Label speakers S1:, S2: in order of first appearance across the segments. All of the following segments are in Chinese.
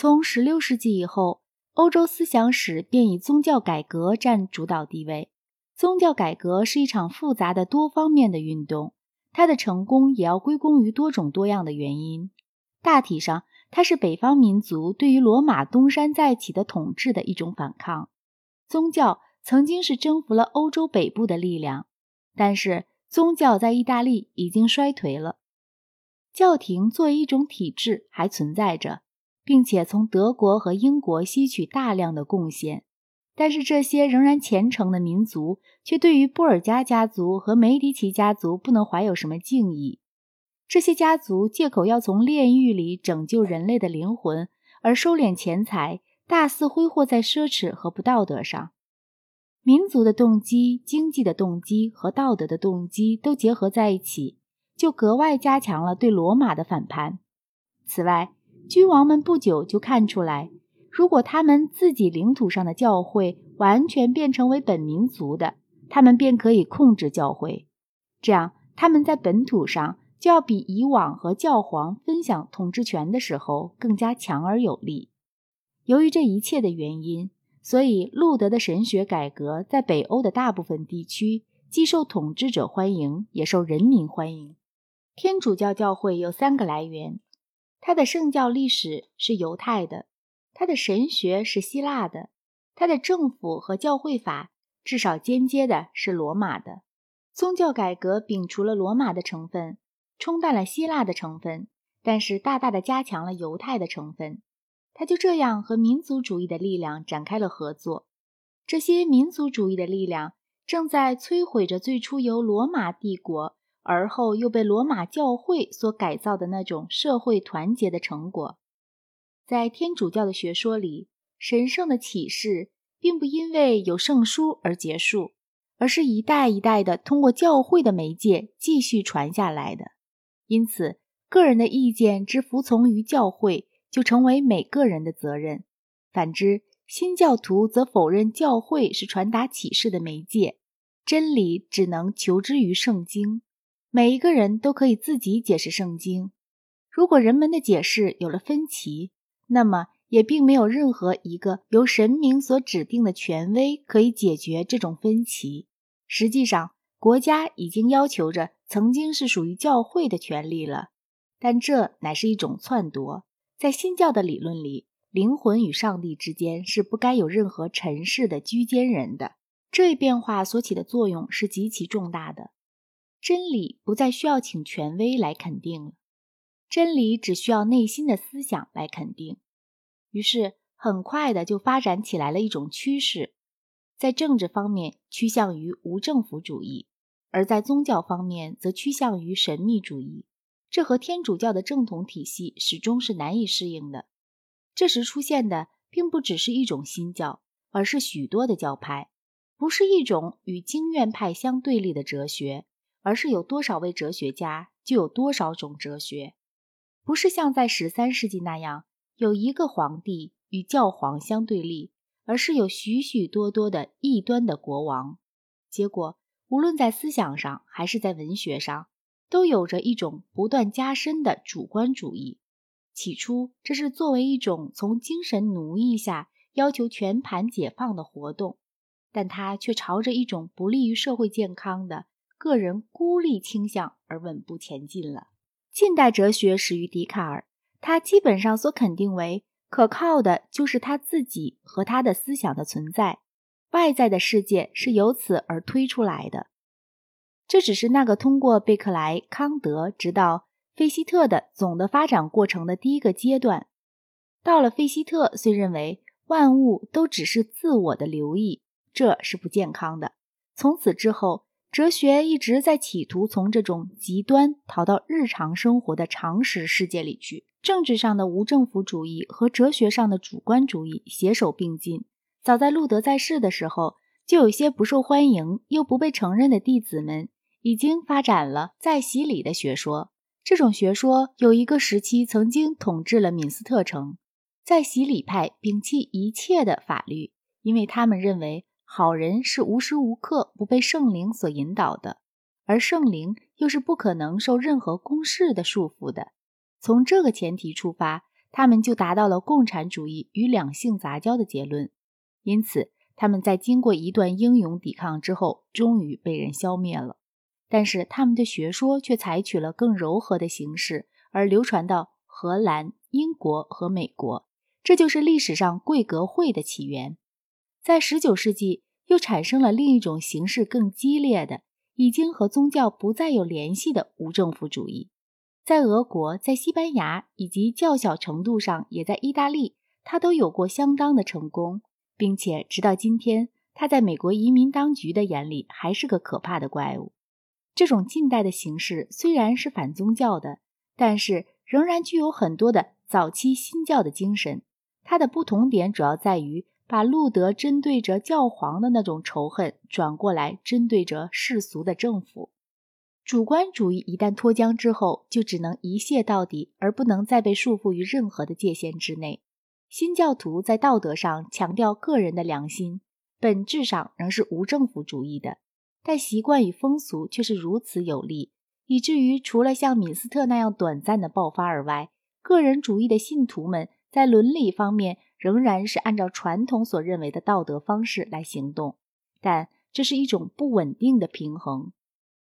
S1: 从16世纪以后，欧洲思想史便以宗教改革占主导地位。宗教改革是一场复杂的多方面的运动，它的成功也要归功于多种多样的原因。大体上，它是北方民族对于罗马东山再起的统治的一种反抗。宗教曾经是征服了欧洲北部的力量，但是宗教在意大利已经衰颓了。教廷作为一种体制还存在着。并且从德国和英国吸取大量的贡献，但是这些仍然虔诚的民族却对于布尔加家族和梅迪奇家族不能怀有什么敬意。这些家族借口要从炼狱里拯救人类的灵魂而收敛钱财，大肆挥霍在奢侈和不道德上。民族的动机、经济的动机和道德的动机都结合在一起，就格外加强了对罗马的反叛。此外，君王们不久就看出来，如果他们自己领土上的教会完全变成为本民族的，他们便可以控制教会。这样，他们在本土上就要比以往和教皇分享统治权的时候更加强而有力。由于这一切的原因，所以路德的神学改革在北欧的大部分地区既受统治者欢迎，也受人民欢迎。天主教教会有三个来源。他的圣教历史是犹太的，他的神学是希腊的，他的政府和教会法至少间接的是罗马的。宗教改革摒除了罗马的成分，冲淡了希腊的成分，但是大大的加强了犹太的成分。他就这样和民族主义的力量展开了合作。这些民族主义的力量正在摧毁着最初由罗马帝国。而后又被罗马教会所改造的那种社会团结的成果，在天主教的学说里，神圣的启示并不因为有圣书而结束，而是一代一代的通过教会的媒介继续传下来的。因此，个人的意见之服从于教会，就成为每个人的责任；反之，新教徒则否认教会是传达启示的媒介，真理只能求之于圣经。每一个人都可以自己解释圣经。如果人们的解释有了分歧，那么也并没有任何一个由神明所指定的权威可以解决这种分歧。实际上，国家已经要求着曾经是属于教会的权利了，但这乃是一种篡夺。在新教的理论里，灵魂与上帝之间是不该有任何尘世的居间人的。这一变化所起的作用是极其重大的。真理不再需要请权威来肯定了，真理只需要内心的思想来肯定。于是，很快的就发展起来了一种趋势，在政治方面趋向于无政府主义，而在宗教方面则趋向于神秘主义。这和天主教的正统体系始终是难以适应的。这时出现的并不只是一种新教，而是许多的教派，不是一种与经院派相对立的哲学。而是有多少位哲学家，就有多少种哲学，不是像在十三世纪那样有一个皇帝与教皇相对立，而是有许许多多的异端的国王。结果，无论在思想上还是在文学上，都有着一种不断加深的主观主义。起初，这是作为一种从精神奴役下要求全盘解放的活动，但它却朝着一种不利于社会健康的。个人孤立倾向而稳步前进了。近代哲学始于笛卡尔，他基本上所肯定为可靠的就是他自己和他的思想的存在，外在的世界是由此而推出来的。这只是那个通过贝克莱、康德直到费希特的总的发展过程的第一个阶段。到了费希特，虽认为万物都只是自我的流溢，这是不健康的。从此之后。哲学一直在企图从这种极端逃到日常生活的常识世界里去。政治上的无政府主义和哲学上的主观主义携手并进。早在路德在世的时候，就有些不受欢迎又不被承认的弟子们已经发展了在洗礼的学说。这种学说有一个时期曾经统治了敏斯特城。在洗礼派摒弃一切的法律，因为他们认为。好人是无时无刻不被圣灵所引导的，而圣灵又是不可能受任何公式的束缚的。从这个前提出发，他们就达到了共产主义与两性杂交的结论。因此，他们在经过一段英勇抵抗之后，终于被人消灭了。但是，他们的学说却采取了更柔和的形式，而流传到荷兰、英国和美国。这就是历史上贵格会的起源。在19世纪，又产生了另一种形式更激烈的、已经和宗教不再有联系的无政府主义。在俄国、在西班牙以及较小程度上也在意大利，它都有过相当的成功，并且直到今天，它在美国移民当局的眼里还是个可怕的怪物。这种近代的形式虽然是反宗教的，但是仍然具有很多的早期新教的精神。它的不同点主要在于把路德针对着教皇的那种仇恨转过来针对着世俗的政府。主观主义一旦脱缰之后，就只能一泻到底，而不能再被束缚于任何的界限之内。新教徒在道德上强调个人的良心，本质上仍是无政府主义的。但习惯与风俗却是如此有力，以至于除了像米斯特那样短暂的爆发而外，个人主义的信徒们在伦理方面仍然是按照传统所认为的道德方式来行动。但这是一种不稳定的平衡。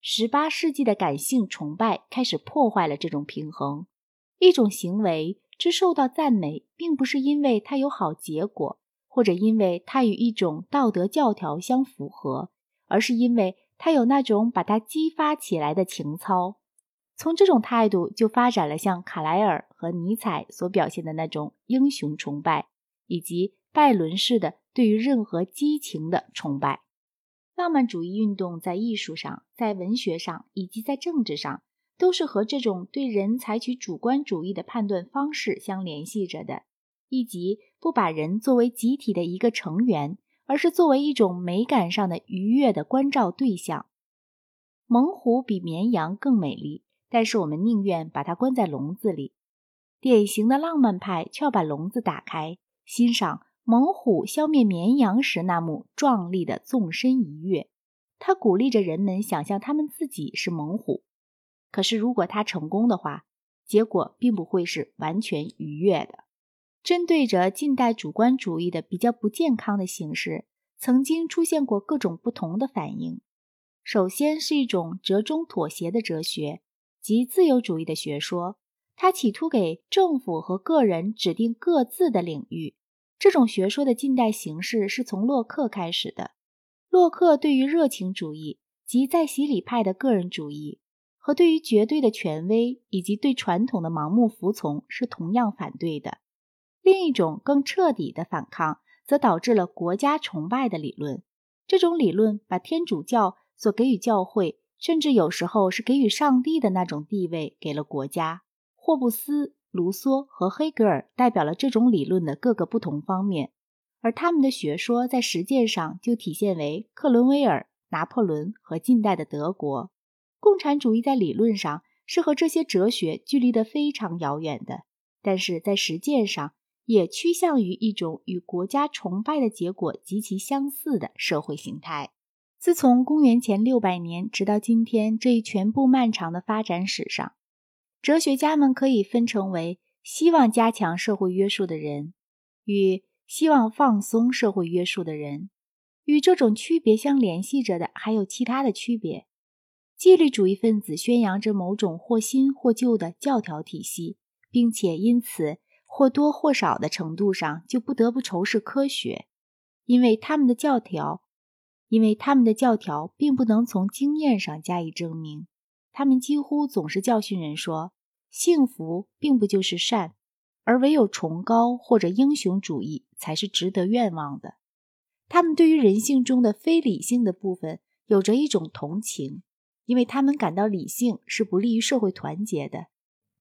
S1: 十八世纪的感性崇拜开始破坏了这种平衡。一种行为之受到赞美，并不是因为它有好结果，或者因为它与一种道德教条相符合。而是因为他有那种把它激发起来的情操，从这种态度就发展了像卡莱尔和尼采所表现的那种英雄崇拜，以及拜伦式的对于任何激情的崇拜。浪漫主义运动在艺术上、在文学上以及在政治上，都是和这种对人采取主观主义的判断方式相联系着的，以及不把人作为集体的一个成员。而是作为一种美感上的愉悦的关照对象。猛虎比绵羊更美丽，但是我们宁愿把它关在笼子里。典型的浪漫派却要把笼子打开，欣赏猛虎消灭绵羊时那幕壮丽的纵身一跃。他鼓励着人们想象他们自己是猛虎。可是如果他成功的话，结果并不会是完全愉悦的。针对着近代主观主义的比较不健康的形式，曾经出现过各种不同的反应。首先是一种折中妥协的哲学，即自由主义的学说，他企图给政府和个人指定各自的领域。这种学说的近代形式是从洛克开始的。洛克对于热情主义及在洗礼派的个人主义，和对于绝对的权威以及对传统的盲目服从是同样反对的。另一种更彻底的反抗，则导致了国家崇拜的理论。这种理论把天主教所给予教会，甚至有时候是给予上帝的那种地位，给了国家。霍布斯、卢梭和黑格尔代表了这种理论的各个不同方面，而他们的学说在实践上就体现为克伦威尔、拿破仑和近代的德国。共产主义在理论上是和这些哲学距离得非常遥远的，但是在实践上。也趋向于一种与国家崇拜的结果极其相似的社会形态。自从公元前六百年直到今天这一全部漫长的发展史上，哲学家们可以分成为希望加强社会约束的人与希望放松社会约束的人。与这种区别相联系着的还有其他的区别。纪律主义分子宣扬着某种或新或旧的教条体系，并且因此。或多或少的程度上，就不得不仇视科学，因为他们的教条，因为他们的教条并不能从经验上加以证明。他们几乎总是教训人说，幸福并不就是善，而唯有崇高或者英雄主义才是值得愿望的。他们对于人性中的非理性的部分有着一种同情，因为他们感到理性是不利于社会团结的。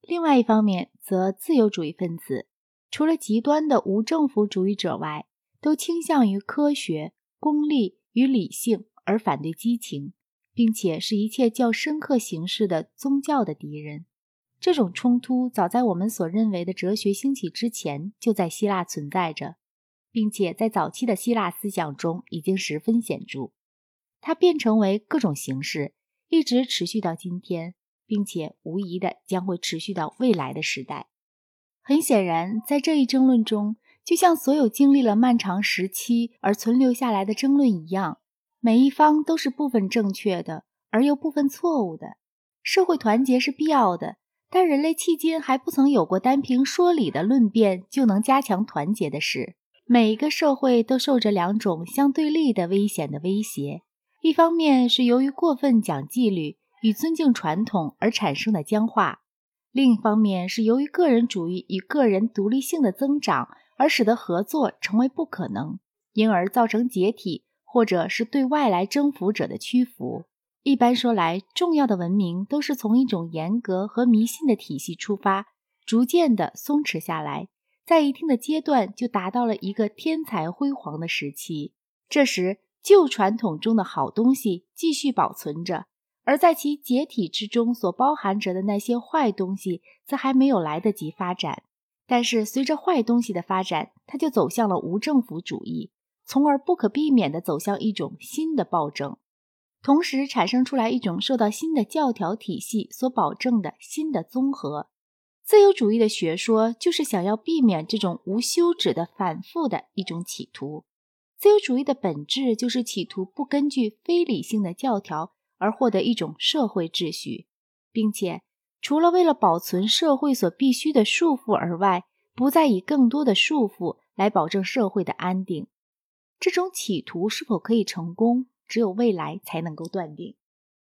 S1: 另外一方面，则自由主义分子除了极端的无政府主义者外，都倾向于科学、功利与理性，而反对激情，并且是一切较深刻形式的宗教的敌人。这种冲突早在我们所认为的哲学兴起之前就在希腊存在着，并且在早期的希腊思想中已经十分显著。它变成为各种形式，一直持续到今天。并且无疑的将会持续到未来的时代。很显然，在这一争论中，就像所有经历了漫长时期而存留下来的争论一样，每一方都是部分正确的，而又部分错误的。社会团结是必要的，但人类迄今还不曾有过单凭说理的论辩就能加强团结的事。每一个社会都受着两种相对立的危险的威胁：一方面是由于过分讲纪律与尊敬传统而产生的僵化；另一方面是由于个人主义与个人独立性的增长而使得合作成为不可能，因而造成解体或者是对外来征服者的屈服。一般说来，重要的文明都是从一种严格和迷信的体系出发，逐渐的松弛下来。在一定的阶段，就达到了一个天才辉煌的时期。这时，旧传统中的好东西继续保存着，而在其解体之中所包含着的那些坏东西，则还没有来得及发展。但是，随着坏东西的发展，它就走向了无政府主义，从而不可避免地走向一种新的暴政，同时产生出来一种受到新的教条体系所保证的新的综合。自由主义的学说就是想要避免这种无休止的反复的一种企图。自由主义的本质就是企图不根据非理性的教条而获得一种社会秩序，并且除了为了保存社会所必须的束缚而外，不再以更多的束缚来保证社会的安定。这种企图是否可以成功，只有未来才能够断定。